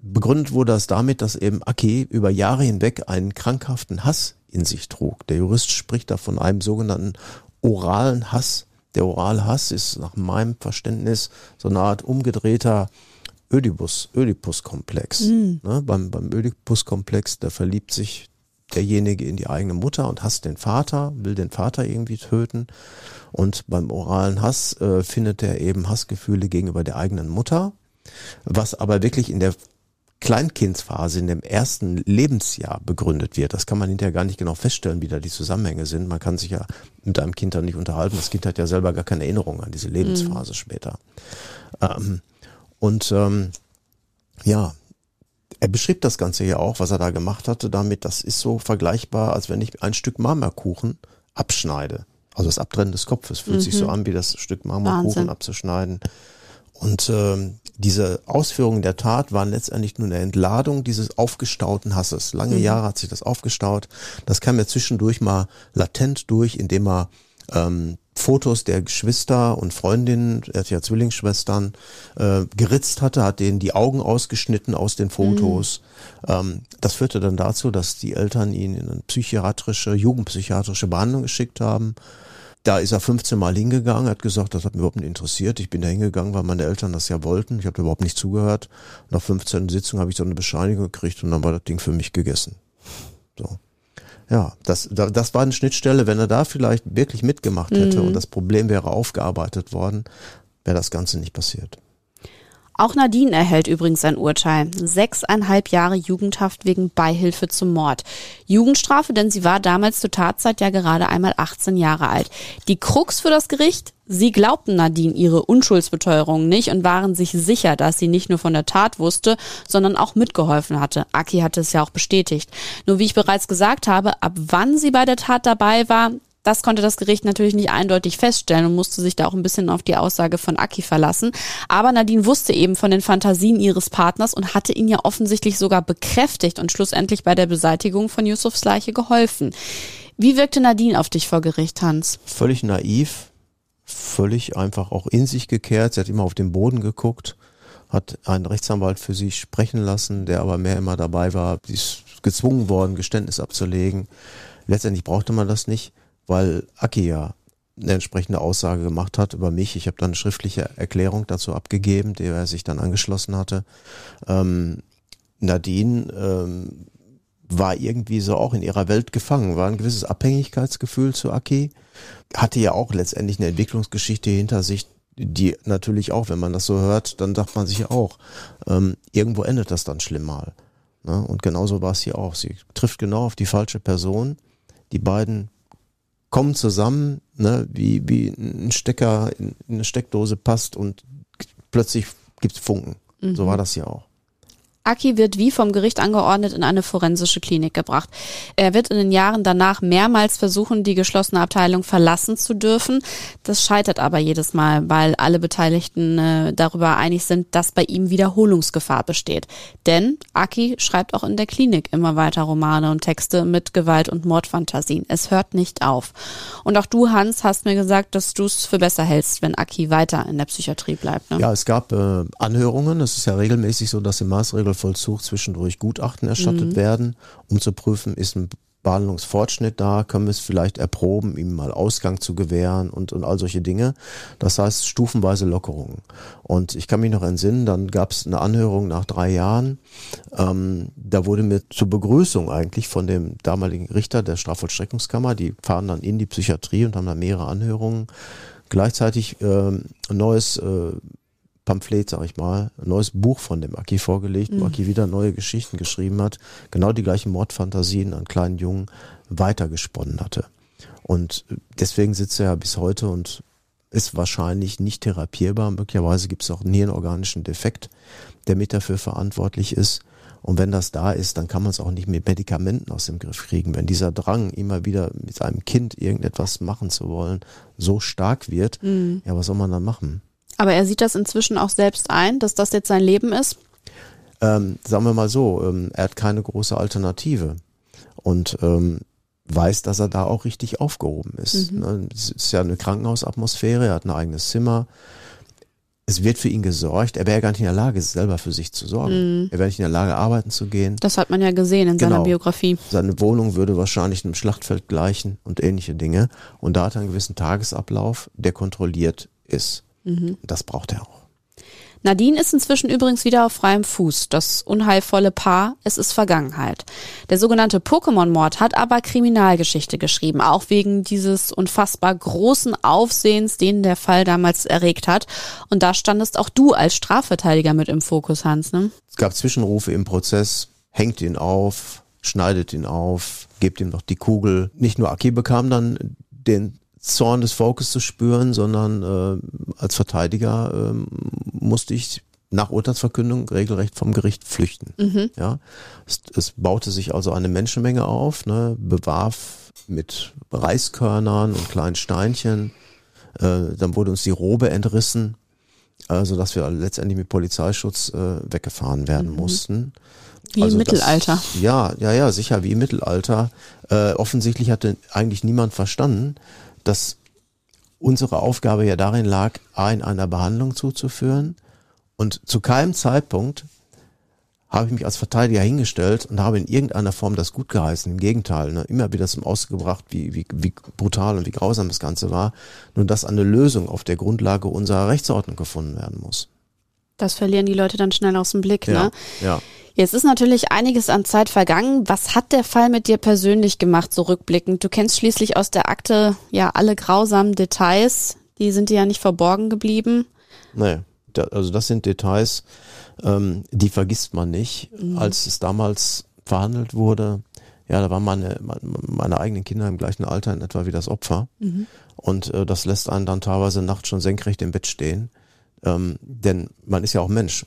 Begründet wurde das damit, dass eben Aki über Jahre hinweg einen krankhaften Hass in sich trug. Der Jurist spricht da von einem sogenannten oralen Hass. Der orale Hass ist nach meinem Verständnis so eine Art umgedrehter Ödipus, Ödipus-Komplex. Mhm. Ne, beim, beim Ödipus-Komplex, da verliebt sich derjenige in die eigene Mutter und hasst den Vater, will den Vater irgendwie töten. Und beim oralen Hass äh, findet er eben Hassgefühle gegenüber der eigenen Mutter, was aber wirklich in der Kleinkindsphase in dem ersten Lebensjahr begründet wird. Das kann man hinterher gar nicht genau feststellen, wie da die Zusammenhänge sind. Man kann sich ja mit einem Kind dann nicht unterhalten. Das Kind hat ja selber gar keine Erinnerung an diese Lebensphase mhm. später. Ähm, und ähm, ja, er beschrieb das Ganze ja auch, was er da gemacht hatte, damit, das ist so vergleichbar, als wenn ich ein Stück Marmorkuchen abschneide. Also das Abtrennen des Kopfes fühlt mhm. sich so mhm. an, wie das Stück Marmorkuchen Wahnsinn. abzuschneiden. Und ähm, diese Ausführungen der Tat waren letztendlich nur eine Entladung dieses aufgestauten Hasses. Lange mhm. Jahre hat sich das aufgestaut. Das kam ja zwischendurch mal latent durch, indem er ähm, Fotos der Geschwister und Freundinnen, er hat ja Zwillingsschwestern, äh, geritzt hatte, hat denen die Augen ausgeschnitten aus den Fotos. Mhm. Ähm, das führte dann dazu, dass die Eltern ihn in eine psychiatrische, jugendpsychiatrische Behandlung geschickt haben. Da ist er 15 Mal hingegangen, hat gesagt, das hat mich überhaupt nicht interessiert. Ich bin da hingegangen, weil meine Eltern das ja wollten. Ich habe überhaupt nicht zugehört. Nach 15 Sitzungen habe ich so eine Bescheinigung gekriegt und dann war das Ding für mich gegessen. So. Ja, das, das war eine Schnittstelle. Wenn er da vielleicht wirklich mitgemacht hätte mhm. und das Problem wäre aufgearbeitet worden, wäre das Ganze nicht passiert. Auch Nadine erhält übrigens ein Urteil. Sechseinhalb Jahre Jugendhaft wegen Beihilfe zum Mord. Jugendstrafe, denn sie war damals zur Tatzeit ja gerade einmal 18 Jahre alt. Die Krux für das Gericht? Sie glaubten Nadine ihre Unschuldsbeteuerung nicht und waren sich sicher, dass sie nicht nur von der Tat wusste, sondern auch mitgeholfen hatte. Aki hatte es ja auch bestätigt. Nur wie ich bereits gesagt habe, ab wann sie bei der Tat dabei war, das konnte das Gericht natürlich nicht eindeutig feststellen und musste sich da auch ein bisschen auf die Aussage von Aki verlassen. Aber Nadine wusste eben von den Fantasien ihres Partners und hatte ihn ja offensichtlich sogar bekräftigt und schlussendlich bei der Beseitigung von Yusufs Leiche geholfen. Wie wirkte Nadine auf dich vor Gericht, Hans? Völlig naiv, völlig einfach auch in sich gekehrt. Sie hat immer auf den Boden geguckt, hat einen Rechtsanwalt für sie sprechen lassen, der aber mehr immer dabei war. Sie ist gezwungen worden, Geständnis abzulegen. Letztendlich brauchte man das nicht weil Aki ja eine entsprechende Aussage gemacht hat über mich. Ich habe dann eine schriftliche Erklärung dazu abgegeben, der er sich dann angeschlossen hatte. Ähm, Nadine ähm, war irgendwie so auch in ihrer Welt gefangen, war ein gewisses Abhängigkeitsgefühl zu Aki, hatte ja auch letztendlich eine Entwicklungsgeschichte hinter sich, die natürlich auch, wenn man das so hört, dann sagt man sich auch, ähm, irgendwo endet das dann schlimm mal. Ne? Und genauso war es hier auch. Sie trifft genau auf die falsche Person. Die beiden kommen zusammen, ne, wie, wie ein Stecker in, eine Steckdose passt und plötzlich gibt es Funken. Mhm. So war das hier auch. Aki wird wie vom Gericht angeordnet in eine forensische Klinik gebracht. Er wird in den Jahren danach mehrmals versuchen, die geschlossene Abteilung verlassen zu dürfen. Das scheitert aber jedes Mal, weil alle Beteiligten äh, darüber einig sind, dass bei ihm Wiederholungsgefahr besteht. Denn Aki schreibt auch in der Klinik immer weiter Romane und Texte mit Gewalt und Mordfantasien. Es hört nicht auf. Und auch du, Hans, hast mir gesagt, dass du es für besser hältst, wenn Aki weiter in der Psychiatrie bleibt. Ne? Ja, es gab äh, Anhörungen. Es ist ja regelmäßig so, dass im Maßregel Strafvollzug zwischendurch Gutachten erstattet mhm. werden, um zu prüfen, ist ein Behandlungsfortschritt da, können wir es vielleicht erproben, ihm mal Ausgang zu gewähren und, und all solche Dinge. Das heißt stufenweise Lockerungen. Und ich kann mich noch entsinnen, dann gab es eine Anhörung nach drei Jahren. Ähm, da wurde mir zur Begrüßung eigentlich von dem damaligen Richter der Strafvollstreckungskammer, die fahren dann in die Psychiatrie und haben da mehrere Anhörungen, gleichzeitig ein neues äh, Pamphlet, sag ich mal, ein neues Buch von dem Aki vorgelegt, mhm. wo Aki wieder neue Geschichten geschrieben hat, genau die gleichen Mordfantasien an kleinen Jungen weitergesponnen hatte. Und deswegen sitzt er ja bis heute und ist wahrscheinlich nicht therapierbar. Möglicherweise gibt es auch einen hirnorganischen Defekt, der mit dafür verantwortlich ist. Und wenn das da ist, dann kann man es auch nicht mit Medikamenten aus dem Griff kriegen. Wenn dieser Drang, immer wieder mit einem Kind irgendetwas machen zu wollen, so stark wird, mhm. ja, was soll man dann machen? Aber er sieht das inzwischen auch selbst ein, dass das jetzt sein Leben ist? Ähm, sagen wir mal so, ähm, er hat keine große Alternative und ähm, weiß, dass er da auch richtig aufgehoben ist. Mhm. Ne? Es ist ja eine Krankenhausatmosphäre, er hat ein eigenes Zimmer. Es wird für ihn gesorgt. Er wäre gar nicht in der Lage, selber für sich zu sorgen. Mhm. Er wäre nicht in der Lage, arbeiten zu gehen. Das hat man ja gesehen in genau. seiner Biografie. Seine Wohnung würde wahrscheinlich einem Schlachtfeld gleichen und ähnliche Dinge. Und da hat er einen gewissen Tagesablauf, der kontrolliert ist. Mhm. Das braucht er auch. Nadine ist inzwischen übrigens wieder auf freiem Fuß. Das unheilvolle Paar, es ist Vergangenheit. Der sogenannte Pokémon-Mord hat aber Kriminalgeschichte geschrieben, auch wegen dieses unfassbar großen Aufsehens, den der Fall damals erregt hat. Und da standest auch du als Strafverteidiger mit im Fokus, Hans. Ne? Es gab Zwischenrufe im Prozess, hängt ihn auf, schneidet ihn auf, gebt ihm noch die Kugel. Nicht nur Aki bekam dann den Zorn des Volkes zu spüren, sondern äh, als Verteidiger äh, musste ich nach Urteilsverkündung regelrecht vom Gericht flüchten. Mhm. Ja, es, es, baute sich also eine Menschenmenge auf, ne, bewarf mit Reiskörnern und kleinen Steinchen. Äh, dann wurde uns die Robe entrissen, also dass wir letztendlich mit Polizeischutz äh, weggefahren werden mhm. mussten. Wie also im Mittelalter. Das, ja, ja, ja, sicher, wie im Mittelalter. Äh, offensichtlich hatte eigentlich niemand verstanden, dass unsere Aufgabe ja darin lag, ein einer Behandlung zuzuführen. Und zu keinem Zeitpunkt habe ich mich als Verteidiger hingestellt und habe in irgendeiner Form das gut geheißen. Im Gegenteil, ne? immer wieder zum Ausdruck gebracht, wie, wie, wie brutal und wie grausam das Ganze war. Nur dass eine Lösung auf der Grundlage unserer Rechtsordnung gefunden werden muss. Das verlieren die Leute dann schnell aus dem Blick, Ja, ne? ja. Jetzt ist natürlich einiges an Zeit vergangen. Was hat der Fall mit dir persönlich gemacht, so rückblickend? Du kennst schließlich aus der Akte ja alle grausamen Details. Die sind dir ja nicht verborgen geblieben. Nee, da, also das sind Details, ähm, die vergisst man nicht. Als es damals verhandelt wurde, ja, da waren meine, meine eigenen Kinder im gleichen Alter in etwa wie das Opfer. Und äh, das lässt einen dann teilweise nachts schon senkrecht im Bett stehen. Ähm, denn man ist ja auch Mensch.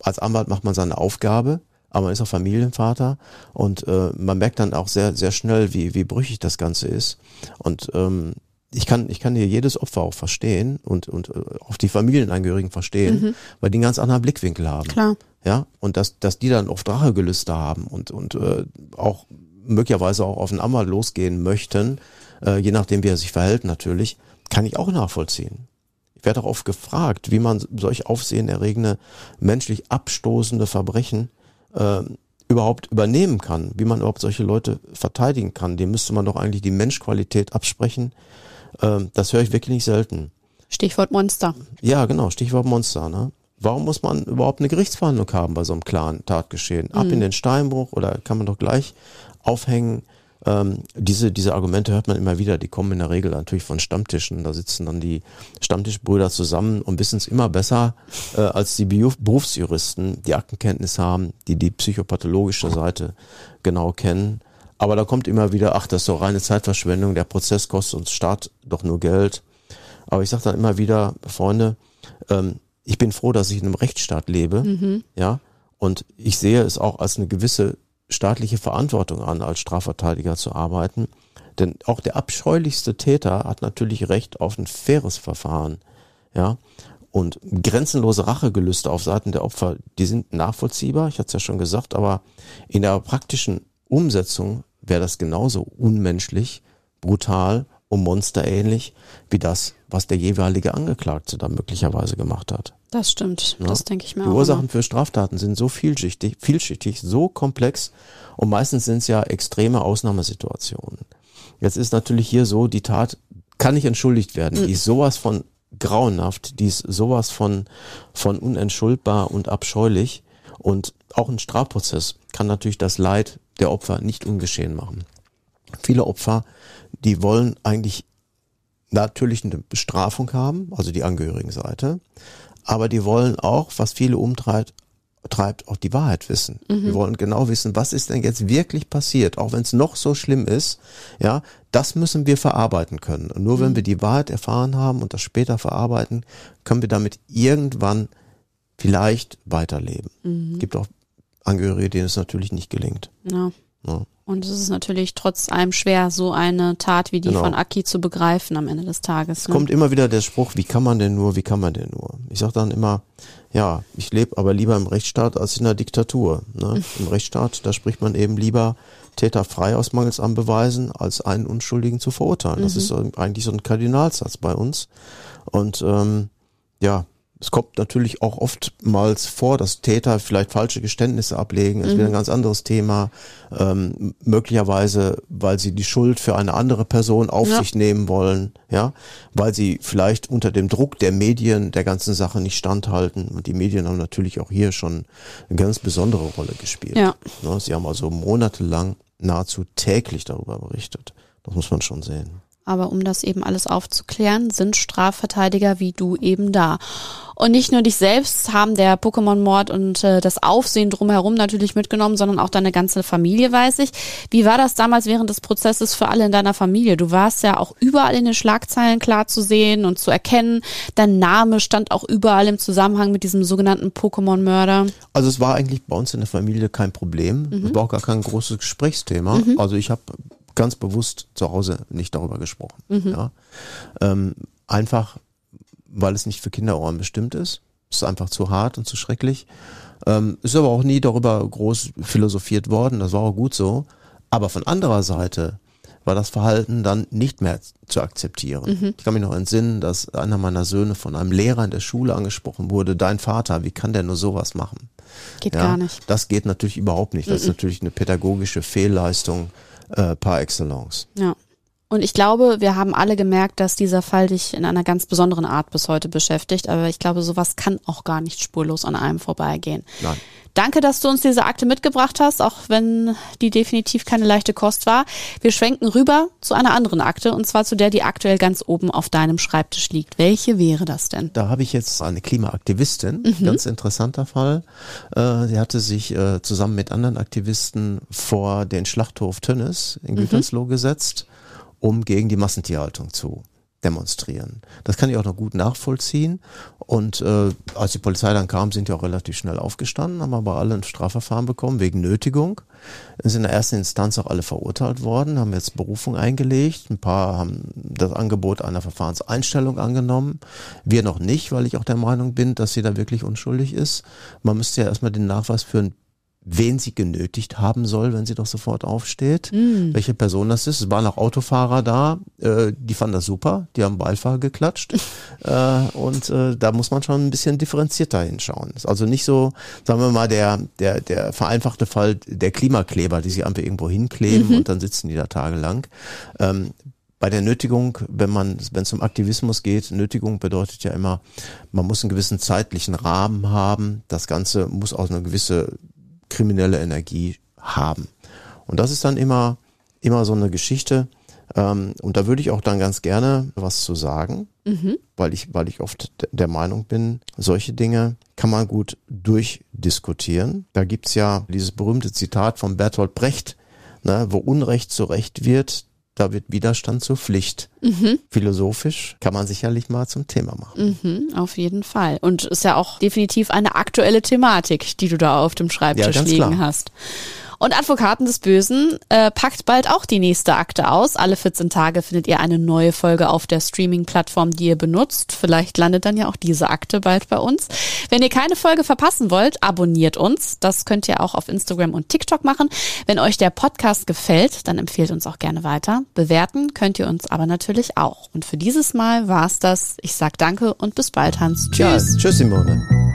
Als, Anwalt macht man seine Aufgabe, aber man ist auch Familienvater und äh, man merkt dann auch sehr, sehr schnell, wie, wie brüchig das Ganze ist. Und ähm, ich kann, ich kann hier jedes Opfer auch verstehen und, und äh, auch die Familienangehörigen verstehen, weil die einen ganz anderen Blickwinkel haben. Klar. Ja, und dass, dass die dann oft Rachegelüste haben und, und äh, auch möglicherweise auch auf einen Anwalt losgehen möchten, äh, je nachdem wie er sich verhält natürlich, kann ich auch nachvollziehen. Ich werde auch oft gefragt, wie man solch aufsehenerregende, menschlich abstoßende Verbrechen äh, überhaupt übernehmen kann, wie man überhaupt solche Leute verteidigen kann. Dem müsste man doch eigentlich die Menschqualität absprechen. Ähm, das höre ich wirklich nicht selten. Stichwort Monster. Ja, genau, Stichwort Monster. Ne? Warum muss man überhaupt eine Gerichtsverhandlung haben bei so einem klaren Tatgeschehen? Ab in den Steinbruch oder kann man doch gleich aufhängen? Ähm, diese, diese Argumente hört man immer wieder, die kommen in der Regel natürlich von Stammtischen. Da sitzen dann die Stammtischbrüder zusammen und wissen es immer besser äh, als die Berufsjuristen, die Aktenkenntnis haben, die die psychopathologische Seite genau kennen. Aber da kommt immer wieder, ach, das ist doch reine Zeitverschwendung, der Prozess kostet uns Staat doch nur Geld. Aber ich sage dann immer wieder, Freunde, ähm, ich bin froh, dass ich in einem Rechtsstaat lebe, ja, und ich sehe es auch als eine gewisse staatliche Verantwortung an, als Strafverteidiger zu arbeiten. Denn auch der abscheulichste Täter hat natürlich Recht auf ein faires Verfahren, ja. Und grenzenlose Rachegelüste auf Seiten der Opfer, die sind nachvollziehbar, ich hatte es ja schon gesagt, aber in der praktischen Umsetzung wäre das genauso unmenschlich, brutal und monsterähnlich wie das, was der jeweilige Angeklagte da möglicherweise gemacht hat. Das stimmt. Ja. Das denke ich mir Die auch. Ursachen für Straftaten sind so vielschichtig, vielschichtig, so komplex und meistens sind es ja extreme Ausnahmesituationen. Jetzt ist natürlich hier so, die Tat kann nicht entschuldigt werden. Die ist sowas von grauenhaft, die ist sowas von, von unentschuldbar und abscheulich. Und auch ein Strafprozess kann natürlich das Leid der Opfer nicht ungeschehen machen. Viele Opfer, die wollen eigentlich natürlich eine Bestrafung haben, also die Angehörigenseite, aber die wollen auch, was viele umtreibt, treibt, auch die Wahrheit wissen. Die wollen genau wissen, was ist denn jetzt wirklich passiert, auch wenn es noch so schlimm ist. Ja, das müssen wir verarbeiten können. Und nur wenn wir die Wahrheit erfahren haben und das später verarbeiten, können wir damit irgendwann vielleicht weiterleben. Gibt auch Angehörige, denen es natürlich nicht gelingt. Ja. Ja. Und es ist natürlich trotz allem schwer, so eine Tat wie die Genau. von Aki zu begreifen am Ende des Tages. Es ne? kommt immer wieder der Spruch, wie kann man denn nur, wie kann man denn nur? Ich sage dann immer, ja, ich lebe aber lieber im Rechtsstaat als in der Diktatur. Ne? Im Rechtsstaat, da spricht man eben lieber Täter frei aus Mangels an Beweisen, als einen Unschuldigen zu verurteilen. Das ist so, eigentlich so ein Kardinalsatz bei uns. Und ähm, ja, es kommt natürlich auch oftmals vor, dass Täter vielleicht falsche Geständnisse ablegen. Das ist wieder ein ganz anderes Thema. Ähm, möglicherweise, weil sie die Schuld für eine andere Person auf Ja. sich nehmen wollen, ja, weil sie vielleicht unter dem Druck der Medien der ganzen Sache nicht standhalten. Und die Medien haben natürlich auch hier schon eine ganz besondere Rolle gespielt. Ja. Ne, Sie haben also monatelang nahezu täglich darüber berichtet. Das muss man schon sehen. Aber um das eben alles aufzuklären, sind Strafverteidiger wie du eben da. Und nicht nur dich selbst haben der Pokémon-Mord und äh, das Aufsehen drumherum natürlich mitgenommen, sondern auch deine ganze Familie, weiß ich. Wie war das damals während des Prozesses für alle in deiner Familie? Du warst ja auch überall in den Schlagzeilen klar zu sehen und zu erkennen. Dein Name stand auch überall im Zusammenhang mit diesem sogenannten Pokémon-Mörder. Also es war eigentlich bei uns in der Familie kein Problem. Es war auch gar kein großes Gesprächsthema. Also ich habe ganz bewusst zu Hause nicht darüber gesprochen. Ja. Ähm, einfach, weil es nicht für Kinderohren bestimmt ist. Es ist einfach zu hart und zu schrecklich. Ähm, ist aber auch nie darüber groß philosophiert worden. Das war auch gut so. Aber von anderer Seite war das Verhalten dann nicht mehr zu akzeptieren. Mhm. Ich kann mich noch entsinnen, dass einer meiner Söhne von einem Lehrer in der Schule angesprochen wurde, dein Vater, wie kann der nur sowas machen? Geht Ja, gar nicht. Das geht natürlich überhaupt nicht. Das ist natürlich eine pädagogische Fehlleistung äh, par excellence. Ja. Und ich glaube, wir haben alle gemerkt, dass dieser Fall dich in einer ganz besonderen Art bis heute beschäftigt. Aber ich glaube, sowas kann auch gar nicht spurlos an einem vorbeigehen. Nein. Danke, dass du uns diese Akte mitgebracht hast, auch wenn die definitiv keine leichte Kost war. Wir schwenken rüber zu einer anderen Akte, und zwar zu der, die aktuell ganz oben auf deinem Schreibtisch liegt. Welche wäre das denn? Da habe ich jetzt eine Klimaaktivistin, ganz interessanter Fall. Äh, sie hatte sich äh, zusammen mit anderen Aktivisten vor den Schlachthof Tönnes in Gütersloh gesetzt, um gegen die Massentierhaltung zu demonstrieren. Das kann ich auch noch gut nachvollziehen. Und äh, als die Polizei dann kam, sind die auch relativ schnell aufgestanden, haben aber alle ein Strafverfahren bekommen wegen Nötigung. Sind in der ersten Instanz auch alle verurteilt worden, haben jetzt Berufung eingelegt. Ein paar haben das Angebot einer Verfahrenseinstellung angenommen. Wir noch nicht, weil ich auch der Meinung bin, dass sie da wirklich unschuldig ist. Man müsste ja erstmal den Nachweis führen, wen sie genötigt haben soll, wenn sie doch sofort aufsteht, welche Person das ist. Es waren auch Autofahrer da, äh, die fanden das super, die haben Beifall geklatscht äh, und äh, da muss man schon ein bisschen differenzierter hinschauen. Ist also nicht so, sagen wir mal, der, der, der vereinfachte Fall der Klimakleber, die sich einfach irgendwo hinkleben und dann sitzen die da tagelang. Ähm, bei der Nötigung, wenn man, wenn es um Aktivismus geht, Nötigung bedeutet ja immer, man muss einen gewissen zeitlichen Rahmen haben. Das Ganze muss auch eine gewisse kriminelle Energie haben. Und das ist dann immer, immer so eine Geschichte. Ähm, und da würde ich auch dann ganz gerne was zu sagen, weil ich, weil ich oft de- der Meinung bin, solche Dinge kann man gut durchdiskutieren. Da gibt's ja dieses berühmte Zitat von Bertolt Brecht, ne, wo Unrecht zu Recht wird, da wird Widerstand zur Pflicht. Philosophisch kann man sicherlich mal zum Thema machen. Mhm, auf jeden Fall. Und ist ja auch definitiv eine aktuelle Thematik, die du da auf dem Schreibtisch Ja, liegen klar. hast. Und Advokaten des Bösen äh, packt bald auch die nächste Akte aus. Alle 14 Tage findet ihr eine neue Folge auf der Streaming-Plattform, die ihr benutzt. Vielleicht landet dann ja auch diese Akte bald bei uns. Wenn ihr keine Folge verpassen wollt, abonniert uns. Das könnt ihr auch auf Instagram und TikTok machen. Wenn euch der Podcast gefällt, dann empfehlt uns auch gerne weiter. Bewerten könnt ihr uns aber natürlich auch. Und für dieses Mal war's das. Ich sag danke und bis bald, Hans. Ja, Tschüss. tschüss Simone.